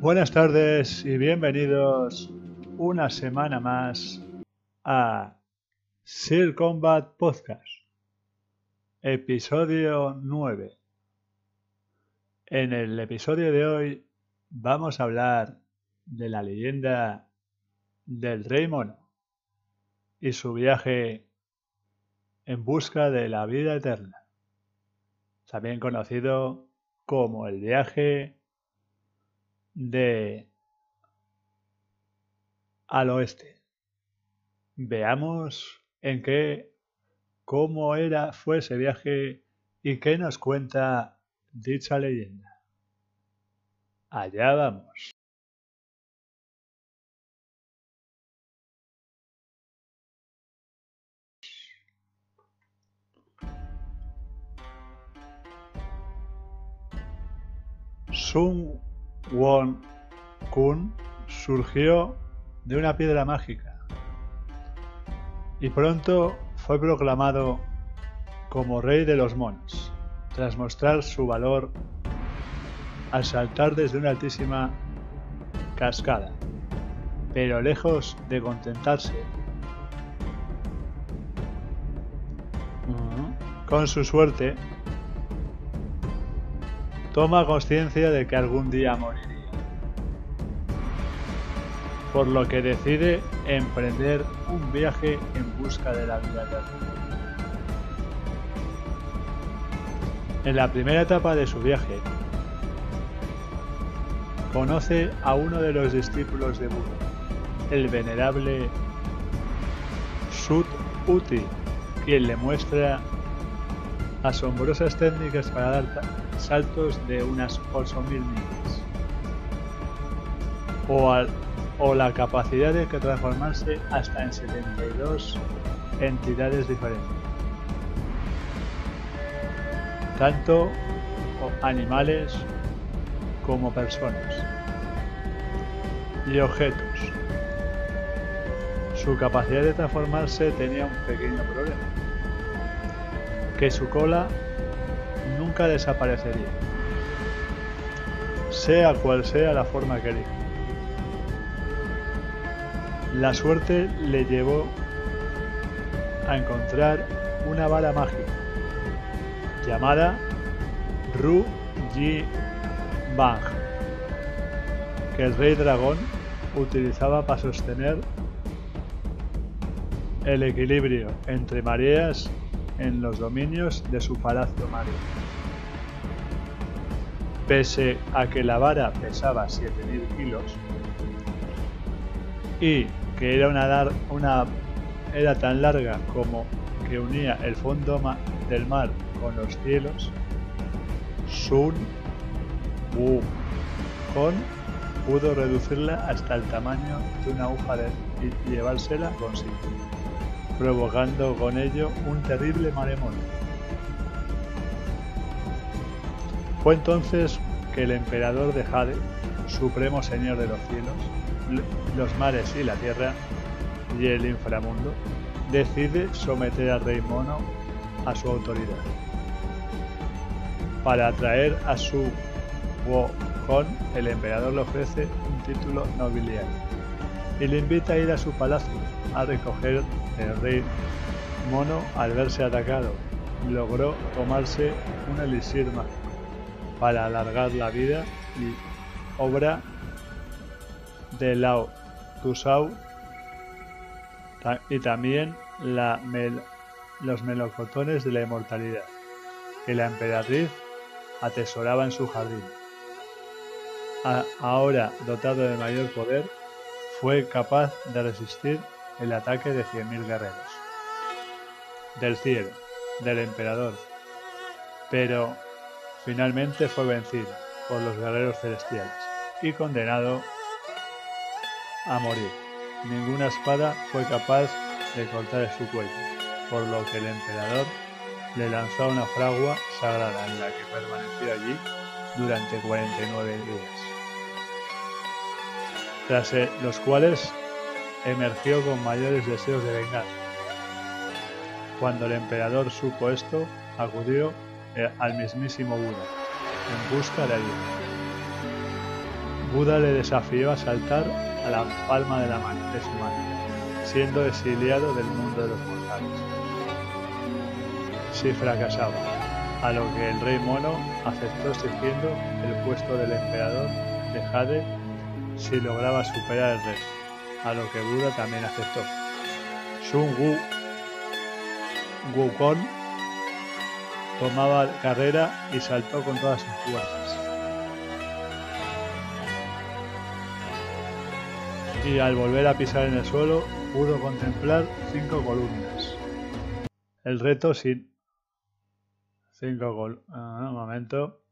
Buenas tardes y bienvenidos una semana más a Sir Combat Podcast, episodio 9. En el episodio de hoy vamos a hablar de la leyenda del Rey Mono y su viaje en busca de la vida eterna, también conocido como el viaje de al oeste. Veamos en qué, cómo era, fue ese viaje y qué nos cuenta dicha leyenda. Allá vamos. Won Kun surgió de una piedra mágica y pronto fue proclamado como rey de los monos, tras mostrar su valor al saltar desde una altísima cascada, pero lejos de contentarse con su suerte, toma conciencia de que algún día moriría. Por lo que decide emprender un viaje en busca de la vida eterna. En la primera etapa de su viaje, conoce a uno de los discípulos de Buda, el venerable Sut Uti, quien le muestra asombrosas técnicas para dar saltos de unas 8.000 millas. O, o la capacidad de transformarse hasta en 72 entidades diferentes. Tanto animales como personas. Y objetos. Su capacidad de transformarse tenía un pequeño problema. Que su cola nunca desaparecería, sea cual sea la forma que elija. La suerte le llevó a encontrar una vara mágica llamada Ru Ji Bang, que el rey dragón utilizaba para sostener el equilibrio entre mareas en los dominios de su palacio marino. Pese a que la vara pesaba 7.000 kilos y que era, una, una, era tan larga como que unía el fondo del mar con los cielos, Sun Wukong pudo reducirla hasta el tamaño de una aguja y llevársela consigo provocando con ello un terrible maremoto. Fue entonces que el emperador de Jade, supremo señor de los cielos, los mares y la tierra, y el inframundo, decide someter al rey mono a su autoridad. Para atraer a su Wokon, el emperador le ofrece un título nobiliario y le invita a ir a su palacio a recoger el rey mono, al verse atacado, logró tomarse un elixir mágico para alargar la vida y obra de Lao Tusau y también los melocotones de la inmortalidad que la emperatriz atesoraba en su jardín. ahora dotado de mayor poder, fue capaz de resistir el ataque de 100.000 guerreros del cielo, del emperador, pero finalmente fue vencido por los guerreros celestiales y condenado a morir. Ninguna espada fue capaz de cortar su cuello, por lo que el emperador le lanzó una fragua sagrada en la que permaneció allí durante 49 días, tras los cuales emergió con mayores deseos de venganza. Cuando el emperador supo esto, acudió eh, al mismísimo Buda en busca de ayuda. Buda le desafió a saltar a la palma de, la mano, de su mano, siendo exiliado del mundo de los mortales. Si fracasaba, a lo que el rey mono aceptó exigiendo el puesto del emperador de Jade si lograba superar el reto, a lo que Buda también aceptó. Sun Wu Wukong tomaba carrera y saltó con todas sus fuerzas. Y al volver a pisar en el suelo, pudo contemplar cinco columnas. El reto sin... Cinco columnas... Ah, un momento.